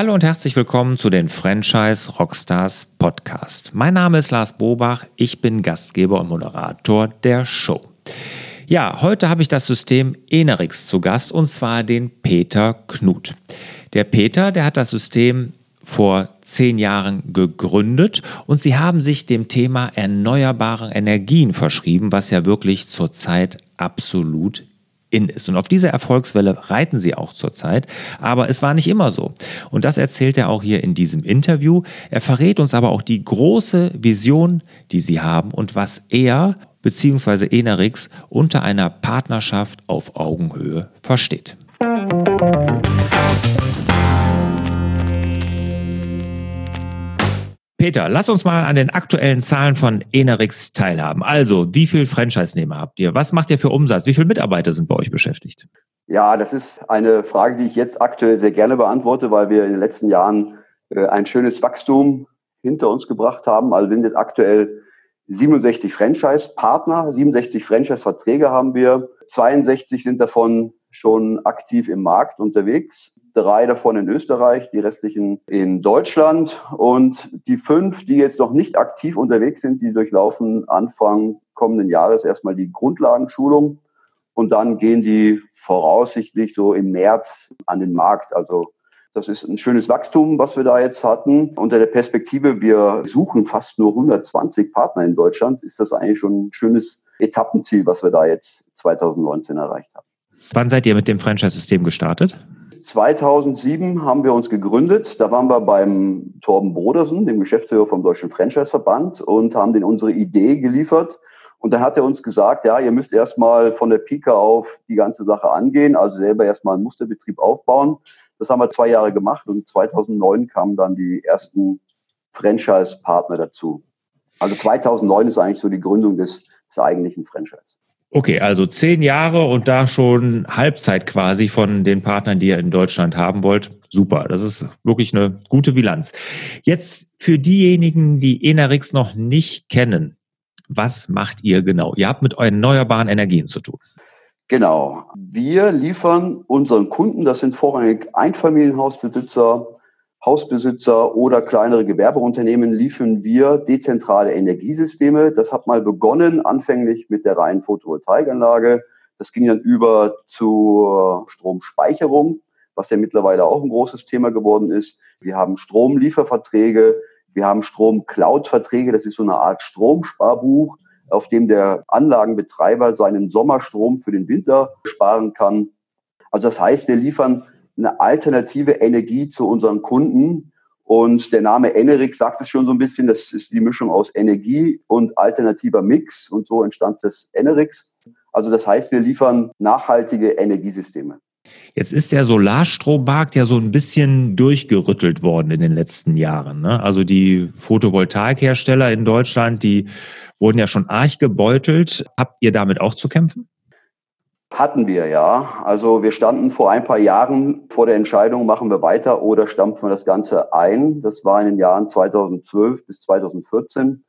Hallo und herzlich willkommen zu den Franchise Rockstars Podcast. Mein Name ist Lars Bobach, ich bin Gastgeber und Moderator der Show. Ja, heute habe ich das System Enerix zu Gast und zwar den Peter Knut. Der Peter, der hat das System vor zehn Jahren gegründet und sie haben sich dem Thema erneuerbare Energien verschrieben, was ja wirklich zurzeit absolut in ist. Und auf dieser Erfolgswelle reiten sie auch zurzeit. Aber es war nicht immer so. Und das erzählt er auch hier in diesem Interview. Er verrät uns aber auch die große Vision, die sie haben und was er bzw. Enerix unter einer Partnerschaft auf Augenhöhe versteht. Peter, lass uns mal an den aktuellen Zahlen von Enerix teilhaben. Also, wie viel Franchise-Nehmer habt ihr? Was macht ihr für Umsatz? Wie viele Mitarbeiter sind bei euch beschäftigt? Ja, das ist eine Frage, die ich jetzt aktuell sehr gerne beantworte, weil wir in den letzten Jahren äh, ein schönes Wachstum hinter uns gebracht haben. Also wir sind jetzt aktuell 67 Franchise-Partner, 67 Franchise-Verträge haben wir. 62 sind davon schon aktiv im Markt unterwegs drei davon in Österreich, die restlichen in Deutschland. Und die fünf, die jetzt noch nicht aktiv unterwegs sind, die durchlaufen Anfang kommenden Jahres erstmal die Grundlagenschulung. Und dann gehen die voraussichtlich so im März an den Markt. Also das ist ein schönes Wachstum, was wir da jetzt hatten. Unter der Perspektive, wir suchen fast nur 120 Partner in Deutschland, ist das eigentlich schon ein schönes Etappenziel, was wir da jetzt 2019 erreicht haben. Wann seid ihr mit dem Franchise-System gestartet? 2007 haben wir uns gegründet. Da waren wir beim Torben Brodersen, dem Geschäftsführer vom Deutschen Franchise-Verband, und haben den unsere Idee geliefert. Und dann hat er uns gesagt, ja, ihr müsst erstmal von der Pika auf die ganze Sache angehen, also selber erstmal einen Musterbetrieb aufbauen. Das haben wir zwei Jahre gemacht und 2009 kamen dann die ersten Franchise-Partner dazu. Also 2009 ist eigentlich so die Gründung des, des eigentlichen Franchise. Okay, also zehn Jahre und da schon Halbzeit quasi von den Partnern, die ihr in Deutschland haben wollt. Super, das ist wirklich eine gute Bilanz. Jetzt für diejenigen, die Enerix noch nicht kennen, was macht ihr genau? Ihr habt mit erneuerbaren Energien zu tun. Genau. Wir liefern unseren Kunden, das sind vorrangig Einfamilienhausbesitzer, Hausbesitzer oder kleinere Gewerbeunternehmen liefern wir dezentrale Energiesysteme. Das hat mal begonnen, anfänglich mit der reinen Photovoltaikanlage. Das ging dann über zur Stromspeicherung, was ja mittlerweile auch ein großes Thema geworden ist. Wir haben Stromlieferverträge, wir haben Strom-Cloud-Verträge, das ist so eine Art Stromsparbuch, auf dem der Anlagenbetreiber seinen Sommerstrom für den Winter sparen kann. Also das heißt, wir liefern eine alternative Energie zu unseren Kunden. Und der Name Enerix sagt es schon so ein bisschen, das ist die Mischung aus Energie und alternativer Mix. Und so entstand das Enerix. Also das heißt, wir liefern nachhaltige Energiesysteme. Jetzt ist der Solarstrommarkt ja so ein bisschen durchgerüttelt worden in den letzten Jahren. Ne? Also die Photovoltaikhersteller in Deutschland, die wurden ja schon arg gebeutelt. Habt ihr damit auch zu kämpfen? Hatten wir ja. Also wir standen vor ein paar Jahren vor der Entscheidung, machen wir weiter oder stampfen wir das Ganze ein. Das war in den Jahren 2012 bis 2014.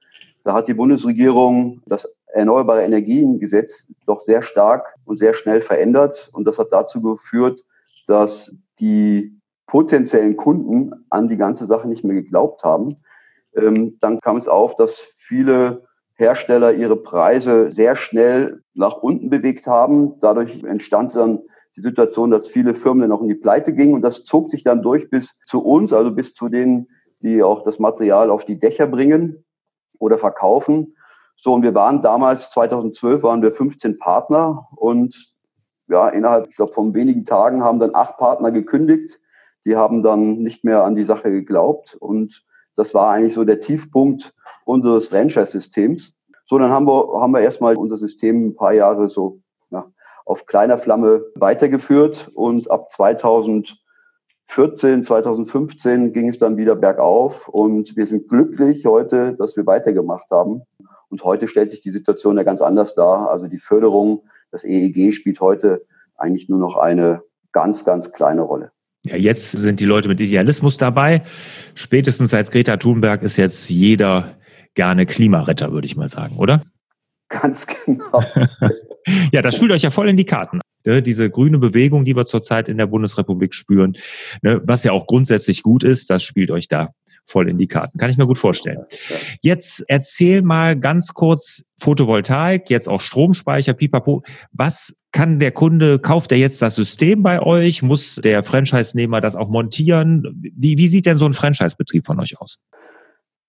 Da hat die Bundesregierung das Erneuerbare Energiengesetz doch sehr stark und sehr schnell verändert. Und das hat dazu geführt, dass die potenziellen Kunden an die ganze Sache nicht mehr geglaubt haben. Ähm, dann kam es auf, dass viele Hersteller ihre Preise sehr schnell nach unten bewegt haben. Dadurch entstand dann die Situation, dass viele Firmen dann auch in die Pleite gingen und das zog sich dann durch bis zu uns, also bis zu denen, die auch das Material auf die Dächer bringen oder verkaufen. So, und wir waren damals, 2012 waren wir 15 Partner und ja, innerhalb, ich glaube, von wenigen Tagen haben dann acht Partner gekündigt. Die haben dann nicht mehr an die Sache geglaubt und das war eigentlich so der Tiefpunkt unseres Franchise-Systems. So, dann haben wir, haben wir erstmal unser System ein paar Jahre so ja, auf kleiner Flamme weitergeführt und ab 2014, 2015 ging es dann wieder bergauf und wir sind glücklich heute, dass wir weitergemacht haben. Und heute stellt sich die Situation ja ganz anders dar. Also die Förderung, das EEG spielt heute eigentlich nur noch eine ganz, ganz kleine Rolle. Ja, jetzt sind die Leute mit Idealismus dabei. Spätestens seit Greta Thunberg ist jetzt jeder gerne Klimaretter, würde ich mal sagen, oder? Ganz genau. ja, das spielt euch ja voll in die Karten. Ne, diese grüne Bewegung, die wir zurzeit in der Bundesrepublik spüren, ne, was ja auch grundsätzlich gut ist, das spielt euch da voll in die Karten. Kann ich mir gut vorstellen. Jetzt erzähl mal ganz kurz Photovoltaik, jetzt auch Stromspeicher, pipapo. Was kann der Kunde, kauft er jetzt das System bei euch? Muss der Franchise-Nehmer das auch montieren? Wie, wie sieht denn so ein Franchise-Betrieb von euch aus?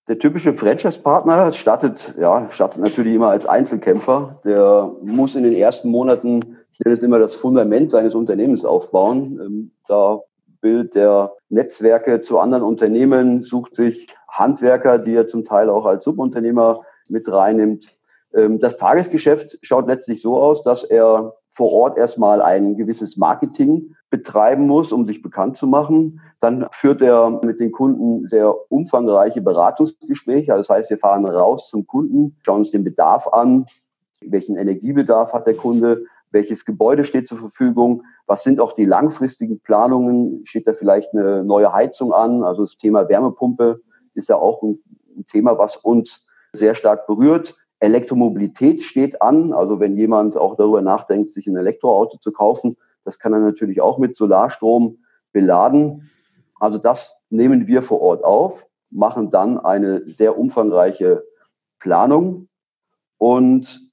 Der typische Franchise-Partner startet, ja, startet natürlich immer als Einzelkämpfer. Der muss in den ersten Monaten, ich nenne es immer das Fundament seines Unternehmens aufbauen. Ähm, da bildet der Netzwerke zu anderen Unternehmen, sucht sich Handwerker, die er zum Teil auch als Subunternehmer mit reinnimmt. Ähm, das Tagesgeschäft schaut letztlich so aus, dass er vor Ort erstmal ein gewisses Marketing betreiben muss, um sich bekannt zu machen. Dann führt er mit den Kunden sehr umfangreiche Beratungsgespräche. Das heißt, wir fahren raus zum Kunden, schauen uns den Bedarf an, welchen Energiebedarf hat der Kunde, welches Gebäude steht zur Verfügung, was sind auch die langfristigen Planungen, steht da vielleicht eine neue Heizung an, also das Thema Wärmepumpe ist ja auch ein, Thema, was uns sehr stark berührt. Elektromobilität steht an, also wenn jemand auch darüber nachdenkt, sich ein Elektroauto zu kaufen, das kann er natürlich auch mit Solarstrom beladen. Also das nehmen wir vor Ort auf, machen dann eine sehr umfangreiche Planung und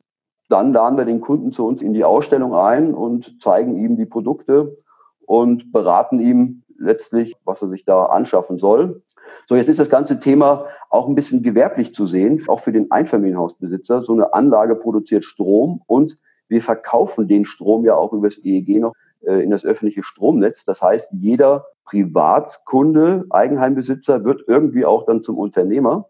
dann laden wir den Kunden zu uns in die Ausstellung ein und zeigen ihm die Produkte und beraten ihm letztlich, was er sich da anschaffen soll. So, jetzt ist das ganze Thema auch ein bisschen gewerblich zu sehen, auch für den Einfamilienhausbesitzer. So eine Anlage produziert Strom und wir verkaufen den Strom ja auch übers EEG noch äh, in das öffentliche Stromnetz. Das heißt, jeder Privatkunde, Eigenheimbesitzer wird irgendwie auch dann zum Unternehmer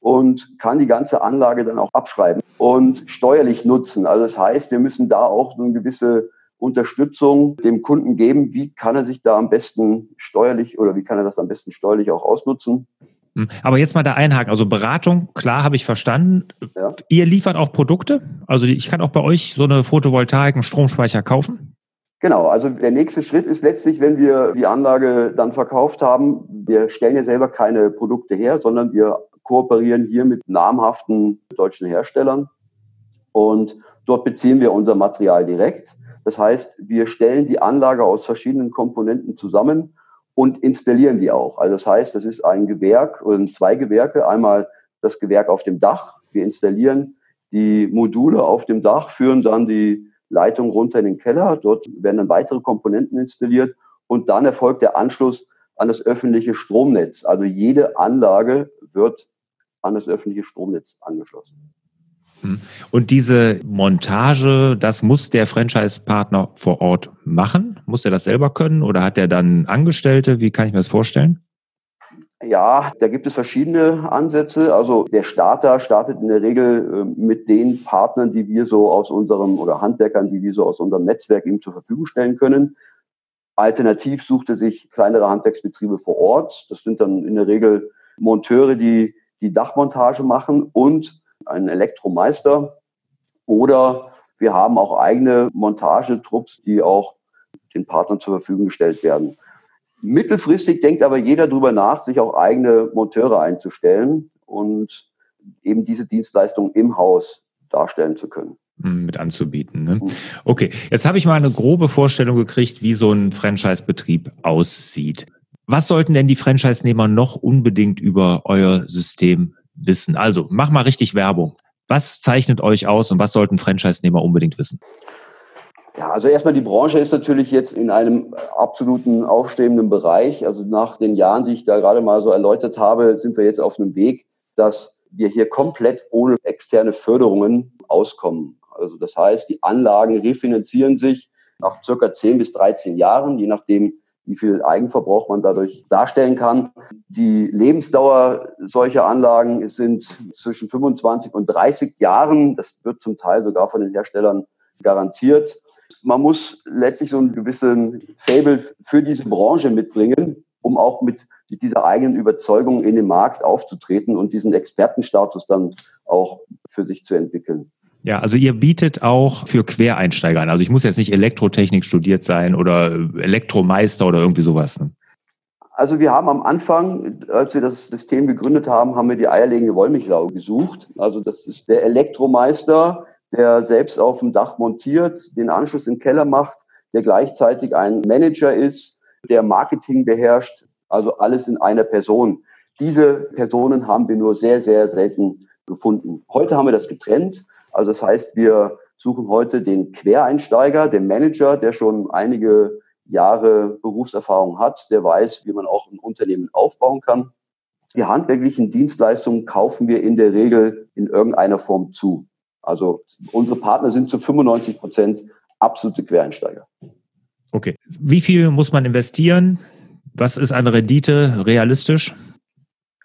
und kann die ganze Anlage dann auch abschreiben und steuerlich nutzen. Also das heißt, wir müssen da auch eine gewisse Unterstützung dem Kunden geben. Wie kann er sich da am besten steuerlich oder wie kann er das am besten steuerlich auch ausnutzen? Hm. Aber jetzt mal da einhaken. Also Beratung, klar, habe ich verstanden. Ja. Ihr liefert auch Produkte? Also ich kann auch bei euch so eine Photovoltaik, einen Stromspeicher kaufen? Genau, also der nächste Schritt ist letztlich, wenn wir die Anlage dann verkauft haben, wir stellen ja selber keine Produkte her, sondern wir kooperieren hier mit namhaften deutschen Herstellern und dort beziehen wir unser Material direkt. Das heißt, wir stellen die Anlage aus verschiedenen Komponenten zusammen und installieren die auch. Also das heißt, das ist ein Gewerk oder zwei Gewerke. Einmal das Gewerk auf dem Dach. Wir installieren die Module auf dem Dach, führen dann die Leitung runter in den Keller. Dort werden dann weitere Komponenten installiert und dann erfolgt der Anschluss an das öffentliche Stromnetz. Also jede Anlage wird an das öffentliche Stromnetz angeschlossen. Und diese Montage, das muss der Franchise-Partner vor Ort machen? Muss er das selber können oder hat er dann Angestellte? Wie kann ich mir das vorstellen? Ja, da gibt es verschiedene Ansätze. Also der Starter startet in der Regel ähm, mit den Partnern, die wir so aus unserem oder Handwerkern, die wir so aus unserem Netzwerk ihm zur Verfügung stellen können. Alternativ sucht er sich kleinere Handwerksbetriebe vor Ort. Das sind dann in der Regel Monteure, die die Dachmontage machen und einen Elektromeister. Oder wir haben auch eigene Montagetrupps, die auch den Partnern zur Verfügung gestellt werden. Mittelfristig denkt aber jeder darüber nach, sich auch eigene Monteure einzustellen und eben diese Dienstleistung im Haus darstellen zu können hm, mit anzubieten. Ne? Mhm. Okay, jetzt habe ich mal eine grobe Vorstellung gekriegt, wie so ein Franchise-Betrieb aussieht. Was sollten denn die Franchise-Nehmer noch unbedingt über euer System wissen? Also, mach mal richtig Werbung. Was zeichnet euch aus und was sollten Franchise-Nehmer unbedingt wissen? Ja, also erstmal die Branche ist natürlich jetzt in einem absoluten aufstrebenden Bereich. Also nach den Jahren, die ich da gerade mal so erläutert habe, sind wir jetzt auf einem Weg, dass wir hier komplett ohne externe Förderungen auskommen. Also das heißt, die Anlagen refinanzieren sich nach circa 10 bis 13 Jahren, je nachdem, wie viel Eigenverbrauch man dadurch darstellen kann. Die Lebensdauer solcher Anlagen sind zwischen 25 und 30 Jahren. Das wird zum Teil sogar von den Herstellern garantiert. Man muss letztlich so einen gewissen Fable für diese Branche mitbringen, um auch mit, mit dieser eigenen Überzeugung in den Markt aufzutreten und diesen Expertenstatus dann auch für sich zu entwickeln. Ja, also ihr bietet auch für Quereinsteiger an. Also ich muss jetzt nicht Elektrotechnik studiert sein oder Elektromeister oder irgendwie sowas. Ne? Also wir haben am Anfang, als wir das System gegründet haben, haben wir die eierlegende Wollmilchsau gesucht. Also das ist der Elektromeister, der selbst auf dem Dach montiert, den Anschluss im Keller macht, der gleichzeitig ein Manager ist, der Marketing beherrscht, also alles in einer Person. Diese Personen haben wir nur sehr, sehr selten gefunden. Heute haben wir das getrennt. Also das heißt, wir suchen heute den Quereinsteiger, den Manager, der schon einige Jahre Berufserfahrung hat, der weiß, wie man auch ein Unternehmen aufbauen kann. Die handwerklichen Dienstleistungen kaufen wir in der Regel in irgendeiner Form zu. Also unsere Partner sind zu 95 Prozent absolute Quereinsteiger. Okay. Wie viel muss man investieren? Was ist eine Rendite realistisch?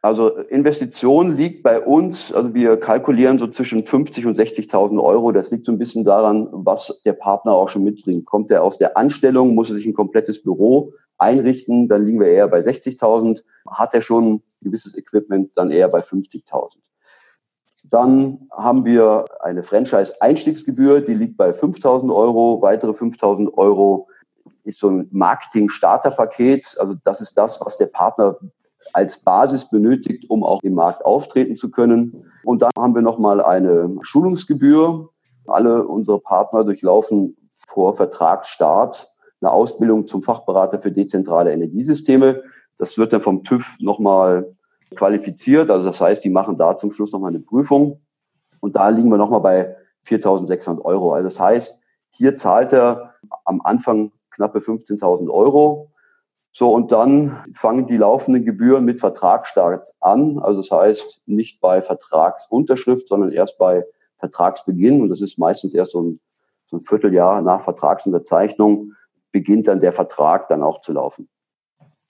Also Investition liegt bei uns, also wir kalkulieren so zwischen 50 und 60.000 Euro. Das liegt so ein bisschen daran, was der Partner auch schon mitbringt. Kommt er aus der Anstellung, muss er sich ein komplettes Büro einrichten, dann liegen wir eher bei 60.000. Hat er schon gewisses Equipment, dann eher bei 50.000. Dann haben wir eine Franchise-Einstiegsgebühr, die liegt bei 5.000 Euro. Weitere 5.000 Euro ist so ein Marketing-Starter-Paket. Also das ist das, was der Partner als Basis benötigt, um auch im Markt auftreten zu können. Und dann haben wir nochmal eine Schulungsgebühr. Alle unsere Partner durchlaufen vor Vertragsstart eine Ausbildung zum Fachberater für dezentrale Energiesysteme. Das wird dann vom TÜV nochmal qualifiziert. Also das heißt, die machen da zum Schluss nochmal eine Prüfung. Und da liegen wir nochmal bei 4.600 Euro. Also das heißt, hier zahlt er am Anfang knappe 15.000 Euro. So, und dann fangen die laufenden Gebühren mit Vertragsstart an. Also das heißt, nicht bei Vertragsunterschrift, sondern erst bei Vertragsbeginn. Und das ist meistens erst so ein, so ein Vierteljahr nach Vertragsunterzeichnung beginnt dann der Vertrag dann auch zu laufen.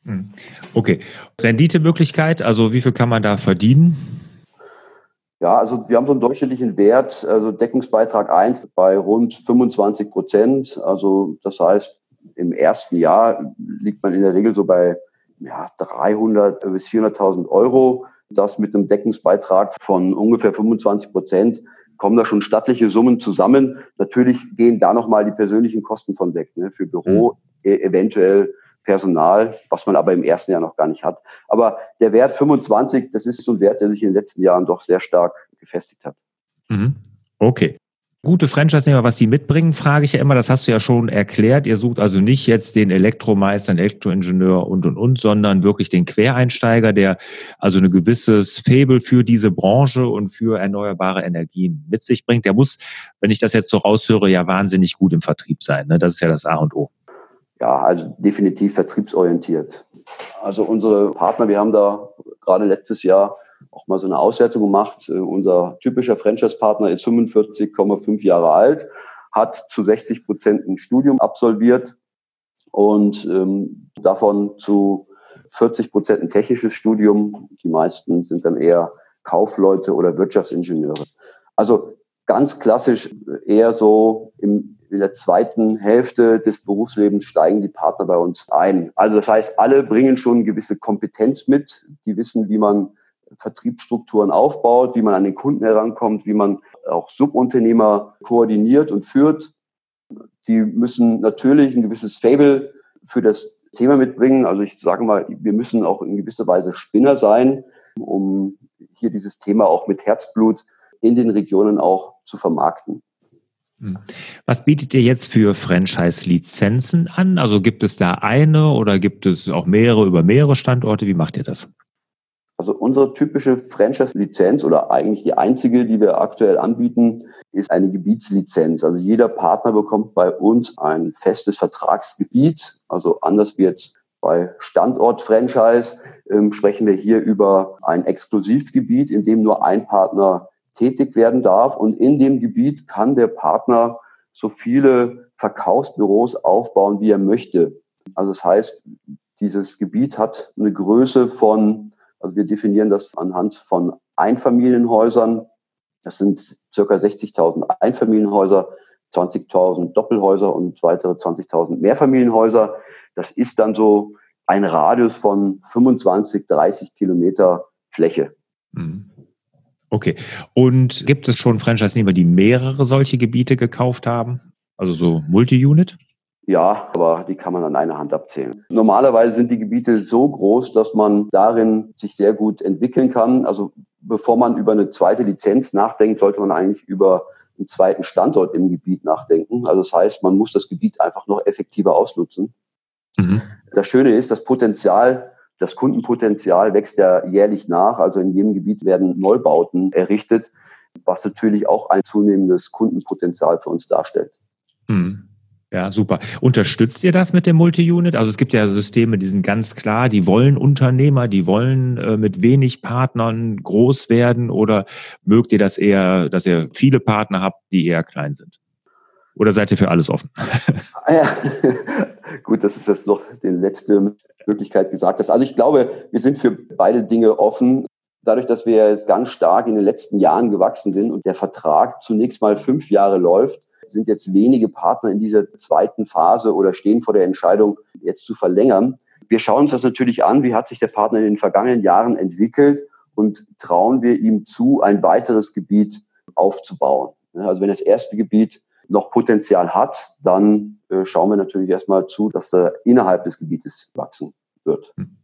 Hm. Okay. Renditemöglichkeit, also wie viel kann man da verdienen? Ja, also wir haben so einen durchschnittlichen Wert, also Deckungsbeitrag 1 bei rund 25 Prozent. Also das heißt, im ersten Jahr liegt man in der Regel so bei ja, 300 bis 400.000 Euro. Das mit einem Deckungsbeitrag von ungefähr 25 Prozent kommen da schon stattliche Summen zusammen. Natürlich gehen da nochmal die persönlichen Kosten von weg, ne, für Büro, mhm. eventuell Personal, was man aber im ersten Jahr noch gar nicht hat. Aber der Wert 25, das ist so ein Wert, der sich in den letzten Jahren doch sehr stark gefestigt hat. Mhm. Okay. Gute Franchise-Nehmer, was sie mitbringen, frage ich ja immer, das hast du ja schon erklärt. Ihr sucht also nicht jetzt den Elektromeister, den Elektroingenieur und, und, und, sondern wirklich den Quereinsteiger, der also ein gewisses Faible für diese Branche und für erneuerbare Energien mit sich bringt. Der muss, wenn ich das jetzt so raushöre, ja wahnsinnig gut im Vertrieb sein. Ne? Das ist ja das A und O. Ja, also definitiv vertriebsorientiert. Also unsere Partner, wir haben da gerade letztes Jahr auch mal so eine Auswertung gemacht. Äh, unser typischer Franchise-Partner ist 45,5 Jahre alt, hat zu 60 Prozent ein Studium absolviert und ähm, davon zu 40 Prozent ein technisches Studium. Die meisten sind dann eher Kaufleute oder Wirtschaftsingenieure. Also ganz klassisch eher so im, in der zweiten Hälfte des Berufslebens steigen die Partner bei uns ein. Also das heißt, alle bringen schon gewisse Kompetenz mit. Die wissen, wie man Vertriebsstrukturen aufbaut, wie man an den Kunden herankommt, wie man auch Subunternehmer koordiniert und führt. Die müssen natürlich ein gewisses Fable für das Thema mitbringen. Also ich sage mal, wir müssen auch in gewisser Weise Spinner sein, um hier dieses Thema auch mit Herzblut in den Regionen auch zu vermarkten. Hm. Was bietet ihr jetzt für Franchise-Lizenzen an? Also gibt es da eine oder gibt es auch mehrere über mehrere Standorte? Wie macht ihr das? Also unsere typische Franchise-Lizenz oder eigentlich die einzige, die wir aktuell anbieten, ist eine Gebietslizenz. Also jeder Partner bekommt bei uns ein festes Vertragsgebiet. Also anders wie jetzt bei Standort-Franchise ähm, sprechen wir hier über ein Exklusivgebiet, in dem nur ein Partner tätig werden darf. Und in dem Gebiet kann der Partner so viele Verkaufsbüros aufbauen, wie er möchte. Also das heißt, dieses Gebiet hat eine Größe von also wir definieren das anhand von Einfamilienhäusern. Das sind circa 60.000 Einfamilienhäuser, 20.000 Doppelhäuser und weitere 20.000 Mehrfamilienhäuser. Das ist dann so ein Radius von 25, 30 Kilometer Fläche. Mhm. Okay. Und gibt es schon Franchise-Nehmer, die mehrere solche Gebiete gekauft haben? Also so Multi-Unit? Ja, aber die kann man an einer Hand abzählen. Normalerweise sind die Gebiete so groß, dass man darin sich sehr gut entwickeln kann. Also bevor man über eine zweite Lizenz nachdenkt, sollte man eigentlich über einen zweiten Standort im Gebiet nachdenken. Also das heißt, man muss das Gebiet einfach noch effektiver ausnutzen. Mhm. Das Schöne ist, das Potenzial, das Kundenpotenzial wächst ja jährlich nach. Also in jedem Gebiet werden Neubauten errichtet, was natürlich auch ein zunehmendes Kundenpotenzial für uns darstellt. Mhm. Ja, super. Unterstützt ihr das mit dem Multi-Unit? Also es gibt ja Systeme, die sind ganz klar, die wollen Unternehmer, die wollen äh, mit wenig Partnern groß werden oder mögt ihr das eher, dass ihr viele Partner habt, die eher klein sind? Oder seid ihr für alles offen? Ah ja, gut, das ist jetzt noch die letzte Möglichkeit gesagt hast. Also ich glaube, wir sind für beide Dinge offen. Dadurch, dass wir jetzt ganz stark in den letzten Jahren gewachsen sind und der Vertrag zunächst mal fünf Jahre läuft, sind jetzt wenige Partner in dieser zweiten Phase oder stehen vor der Entscheidung, jetzt zu verlängern. Wir schauen uns das natürlich an, wie hat sich der Partner in den vergangenen Jahren entwickelt und trauen wir ihm zu, ein weiteres Gebiet aufzubauen. Also wenn das erste Gebiet noch Potenzial hat, dann äh, schauen wir natürlich erstmal zu, dass er innerhalb des Gebietes wachsen wird. Hm.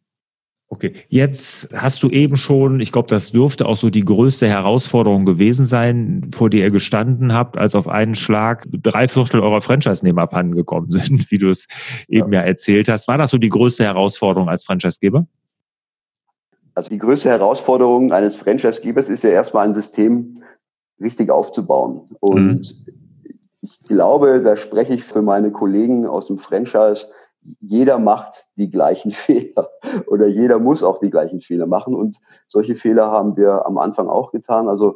Okay, jetzt hast du eben schon, ich glaube, das dürfte auch so die größte Herausforderung gewesen sein, vor der ihr gestanden habt, als auf einen Schlag drei Viertel eurer Franchise-Nehmer abhanden gekommen sind, wie du es eben ja. ja erzählt hast. War das so die größte Herausforderung als Franchise-Geber? Also die größte Herausforderung eines Franchise-Gebers ist ja erstmal ein System richtig aufzubauen. Und mhm. ich glaube, da spreche ich für meine Kollegen aus dem Franchise, jeder macht die gleichen Fehler oder jeder muss auch die gleichen Fehler machen. Und solche Fehler haben wir am Anfang auch getan. Also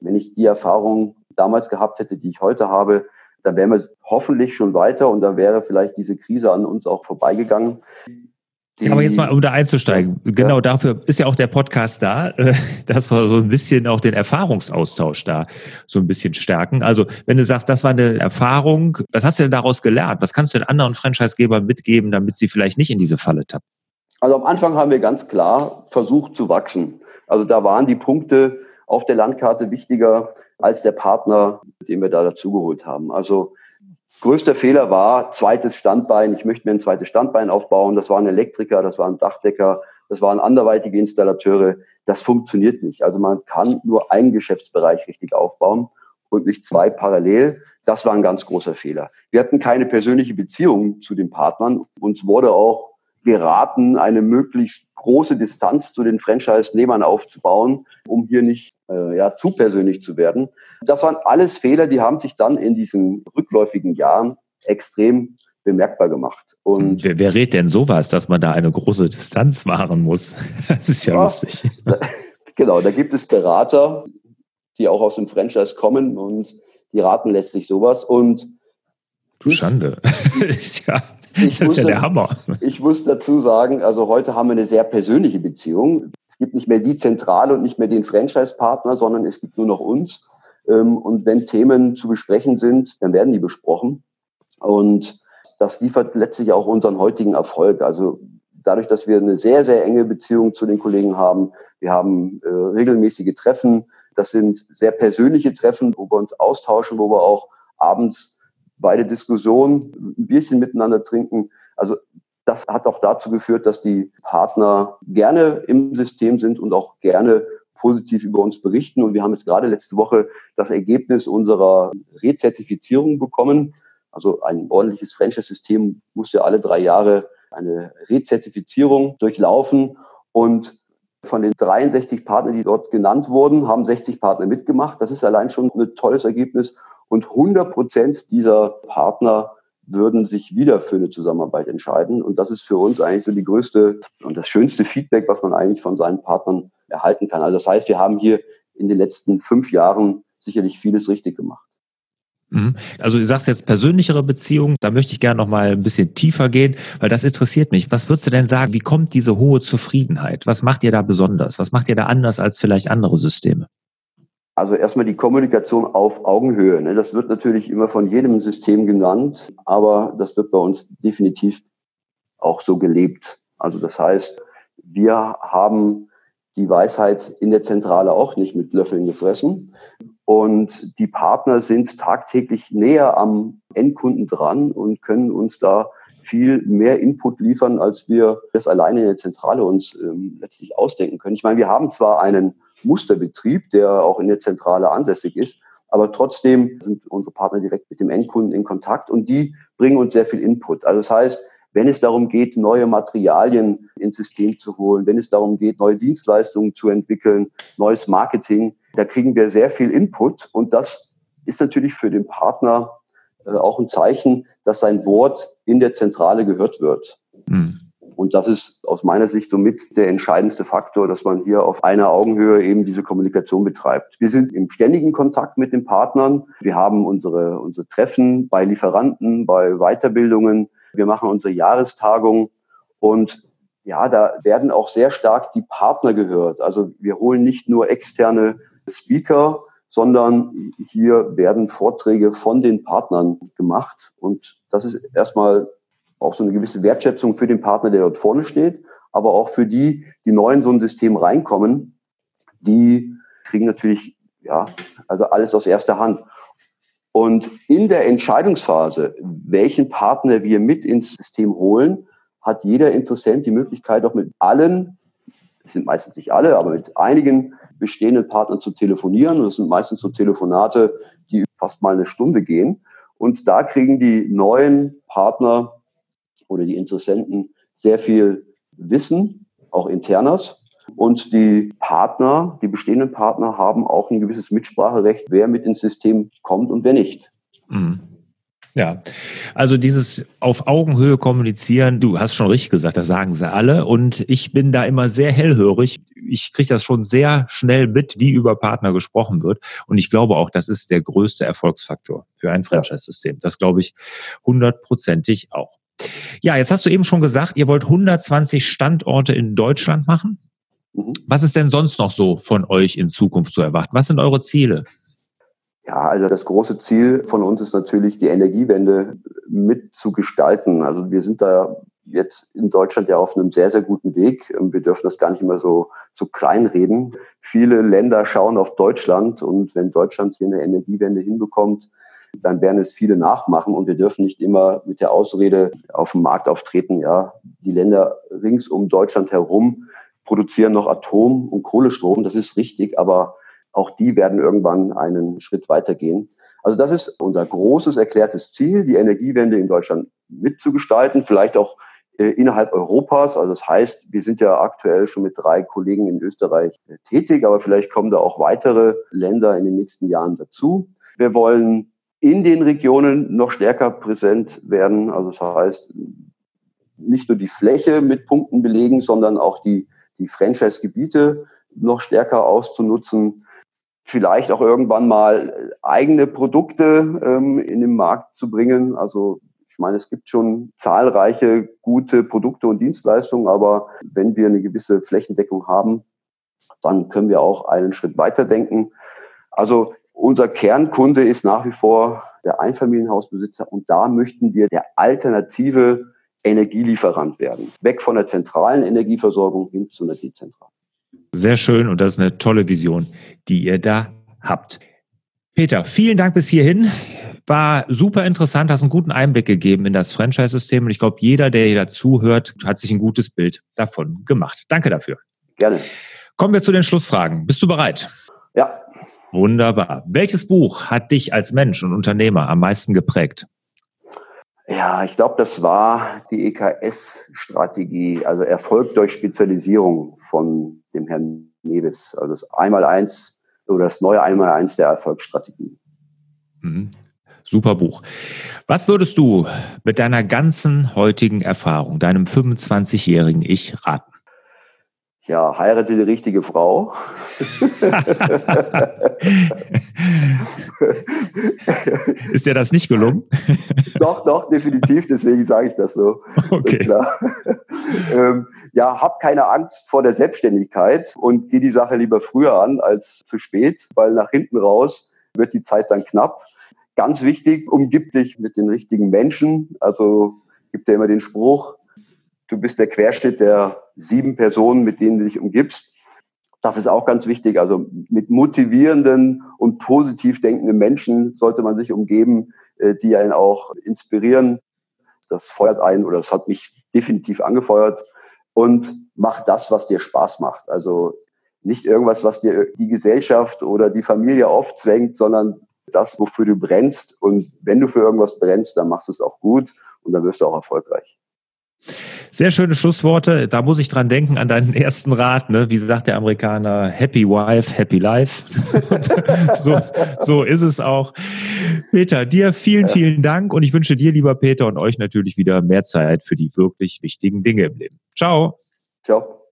wenn ich die Erfahrung damals gehabt hätte, die ich heute habe, dann wären wir hoffentlich schon weiter und da wäre vielleicht diese Krise an uns auch vorbeigegangen. Die, Aber jetzt mal, um da einzusteigen, ja. genau dafür ist ja auch der Podcast da, dass wir so ein bisschen auch den Erfahrungsaustausch da so ein bisschen stärken. Also wenn du sagst, das war eine Erfahrung, was hast du denn daraus gelernt? Was kannst du den anderen Franchisegebern mitgeben, damit sie vielleicht nicht in diese Falle tappen? Also am Anfang haben wir ganz klar versucht zu wachsen. Also da waren die Punkte auf der Landkarte wichtiger als der Partner, den wir da dazugeholt haben. Also Größter Fehler war zweites Standbein. Ich möchte mir ein zweites Standbein aufbauen. Das waren Elektriker, das waren Dachdecker, das waren anderweitige Installateure. Das funktioniert nicht. Also man kann nur einen Geschäftsbereich richtig aufbauen und nicht zwei parallel. Das war ein ganz großer Fehler. Wir hatten keine persönliche Beziehung zu den Partnern. Uns wurde auch geraten, eine möglichst große Distanz zu den Franchise-Nehmern aufzubauen, um hier nicht äh, ja, zu persönlich zu werden. Das waren alles Fehler, die haben sich dann in diesen rückläufigen Jahren extrem bemerkbar gemacht. Und wer, wer rät denn sowas, dass man da eine große Distanz wahren muss? Das ist ja, ja lustig. Da, genau, da gibt es Berater, die auch aus dem Franchise kommen und die raten lässt sich sowas. Und Schande. ja. Ich das ist ja der Hammer. Ich muss dazu sagen, also heute haben wir eine sehr persönliche Beziehung. Es gibt nicht mehr die Zentrale und nicht mehr den Franchise-Partner, sondern es gibt nur noch uns. Ähm, und wenn Themen zu besprechen sind, dann werden die besprochen. Und das liefert letztlich auch unseren heutigen Erfolg. Also dadurch, dass wir eine sehr, sehr enge Beziehung zu den Kollegen haben. Wir haben äh, regelmäßige Treffen. Das sind sehr persönliche Treffen, wo wir uns austauschen, wo wir auch abends beide Diskussionen, ein Bierchen miteinander trinken. Also das hat auch dazu geführt, dass die Partner gerne im System sind und auch gerne positiv über uns berichten. Und wir haben jetzt gerade letzte Woche das Ergebnis unserer Rezertifizierung bekommen. Also ein ordentliches Franchise-System muss ja alle drei Jahre eine Rezertifizierung durchlaufen. Und von den 63 Partnern, die dort genannt wurden, haben 60 Partner mitgemacht. Das ist allein schon ein tolles Ergebnis. Und 100 Prozent dieser Partner würden sich wieder für eine Zusammenarbeit entscheiden. Und das ist für uns eigentlich so die größte und das schönste Feedback, was man eigentlich von seinen Partnern erhalten kann. Also das heißt, wir haben hier in den letzten fünf Jahren sicherlich vieles richtig gemacht. Mhm. Also du sagst jetzt persönlichere Beziehungen, da möchte ich gerne noch mal ein bisschen tiefer gehen, weil das interessiert mich. Was würdest du denn sagen, wie kommt diese hohe Zufriedenheit? Was macht ihr da besonders? Was macht ihr da anders als vielleicht andere Systeme? Also erstmal die Kommunikation auf Augenhöhe. Ne? Das wird natürlich immer von jedem System genannt, aber das wird bei uns definitiv auch so gelebt. Also das heißt, wir haben die Weisheit in der Zentrale auch nicht mit Löffeln gefressen. Und die Partner sind tagtäglich näher am Endkunden dran und können uns da viel mehr Input liefern, als wir das alleine in der Zentrale uns ähm, letztlich ausdenken können. Ich meine, wir haben zwar einen Musterbetrieb, der auch in der Zentrale ansässig ist, aber trotzdem sind unsere Partner direkt mit dem Endkunden in Kontakt und die bringen uns sehr viel Input. Also das heißt, wenn es darum geht, neue Materialien ins System zu holen, wenn es darum geht, neue Dienstleistungen zu entwickeln, neues Marketing, da kriegen wir sehr viel Input und das ist natürlich für den Partner äh, auch ein Zeichen, dass sein Wort in der Zentrale gehört wird. Mhm. Und das ist aus meiner Sicht somit der entscheidendste Faktor, dass man hier auf einer Augenhöhe eben diese Kommunikation betreibt. Wir sind im ständigen Kontakt mit den Partnern. Wir haben unsere, unsere Treffen bei Lieferanten, bei Weiterbildungen. Wir machen unsere Jahrestagung und ja, da werden auch sehr stark die Partner gehört. Also wir holen nicht nur externe Speaker, sondern hier werden Vorträge von den Partnern gemacht. Und das ist erstmal auch so eine gewisse Wertschätzung für den Partner, der dort vorne steht, aber auch für die, die neu in so ein System reinkommen, die kriegen natürlich, ja, also alles aus erster Hand. Und in der Entscheidungsphase, welchen Partner wir mit ins System holen, hat jeder Interessent die Möglichkeit, auch mit allen, es sind meistens nicht alle, aber mit einigen bestehenden Partnern zu telefonieren. Und das sind meistens so Telefonate, die fast mal eine Stunde gehen. Und da kriegen die neuen Partner oder die Interessenten sehr viel Wissen, auch internas. Und die Partner, die bestehenden Partner haben auch ein gewisses Mitspracherecht, wer mit ins System kommt und wer nicht. Mhm. Ja, also dieses auf Augenhöhe kommunizieren, du hast schon richtig gesagt, das sagen sie alle. Und ich bin da immer sehr hellhörig. Ich kriege das schon sehr schnell mit, wie über Partner gesprochen wird. Und ich glaube auch, das ist der größte Erfolgsfaktor für ein Franchise-System. Das glaube ich hundertprozentig auch. Ja, jetzt hast du eben schon gesagt, ihr wollt 120 Standorte in Deutschland machen. Mhm. Was ist denn sonst noch so von euch in Zukunft zu erwarten? Was sind eure Ziele? Ja, also das große Ziel von uns ist natürlich, die Energiewende mitzugestalten. Also wir sind da jetzt in Deutschland ja auf einem sehr, sehr guten Weg. Wir dürfen das gar nicht immer so, so kleinreden. Viele Länder schauen auf Deutschland und wenn Deutschland hier eine Energiewende hinbekommt, dann werden es viele nachmachen und wir dürfen nicht immer mit der Ausrede auf dem Markt auftreten, ja, die Länder rings um Deutschland herum produzieren noch Atom- und Kohlestrom. Das ist richtig, aber auch die werden irgendwann einen Schritt weitergehen. Also das ist unser großes erklärtes Ziel, die Energiewende in Deutschland mitzugestalten, vielleicht auch äh, innerhalb Europas. Also das heißt, wir sind ja aktuell schon mit drei Kollegen in Österreich äh, tätig, aber vielleicht kommen da auch weitere Länder in den nächsten Jahren dazu. Wir wollen in den Regionen noch stärker präsent werden. Also das heißt, nicht nur die Fläche mit Punkten belegen, sondern auch die, die Franchise-Gebiete noch stärker auszunutzen. Vielleicht auch irgendwann mal eigene Produkte ähm, in den Markt zu bringen. Also ich meine, es gibt schon zahlreiche gute Produkte und Dienstleistungen, aber wenn wir eine gewisse Flächendeckung haben, dann können wir auch einen Schritt weiter denken. Also unser Kernkunde ist nach wie vor der Einfamilienhausbesitzer und da möchten wir der alternative Energielieferant werden. Weg von der zentralen Energieversorgung hin zu einer dezentralen. Sehr schön und das ist eine tolle Vision, die ihr da habt. Peter, vielen Dank bis hierhin. War super interessant, hast einen guten Einblick gegeben in das Franchise-System und ich glaube, jeder, der hier dazuhört, hat sich ein gutes Bild davon gemacht. Danke dafür. Gerne. Kommen wir zu den Schlussfragen. Bist du bereit? Ja. Wunderbar. Welches Buch hat dich als Mensch und Unternehmer am meisten geprägt? Ja, ich glaube, das war die EKS-Strategie, also Erfolg durch Spezialisierung von dem Herrn Neves. Also das Einmaleins oder das neue Einmaleins der Erfolgsstrategie. Mhm. Super Buch. Was würdest du mit deiner ganzen heutigen Erfahrung, deinem 25-jährigen Ich raten? Ja, heirate die richtige Frau. Ist dir das nicht gelungen? doch, doch, definitiv, deswegen sage ich das so. Okay. Ähm, ja, hab keine Angst vor der Selbstständigkeit und geh die Sache lieber früher an als zu spät, weil nach hinten raus wird die Zeit dann knapp. Ganz wichtig, umgib dich mit den richtigen Menschen. Also gibt ja immer den Spruch, du bist der Querschnitt der sieben Personen, mit denen du dich umgibst. Das ist auch ganz wichtig. Also mit motivierenden und positiv denkenden Menschen sollte man sich umgeben, äh, die einen auch inspirieren. Das feuert ein oder das hat mich definitiv angefeuert. Und mach das, was dir Spaß macht. Also nicht irgendwas, was dir die Gesellschaft oder die Familie aufzwängt, sondern das, wofür du brennst. Und wenn du für irgendwas brennst, dann machst du es auch gut und dann wirst du auch erfolgreich. Sehr schöne Schlussworte. Da muss ich dran denken an deinen ersten Rat. Ne? Wie sagt der Amerikaner? Happy Wife, Happy Life. so, so ist es auch. Peter, dir vielen, vielen Dank und ich wünsche dir, lieber Peter, und euch natürlich wieder mehr Zeit für die wirklich wichtigen Dinge im Leben. Ciao. Ciao.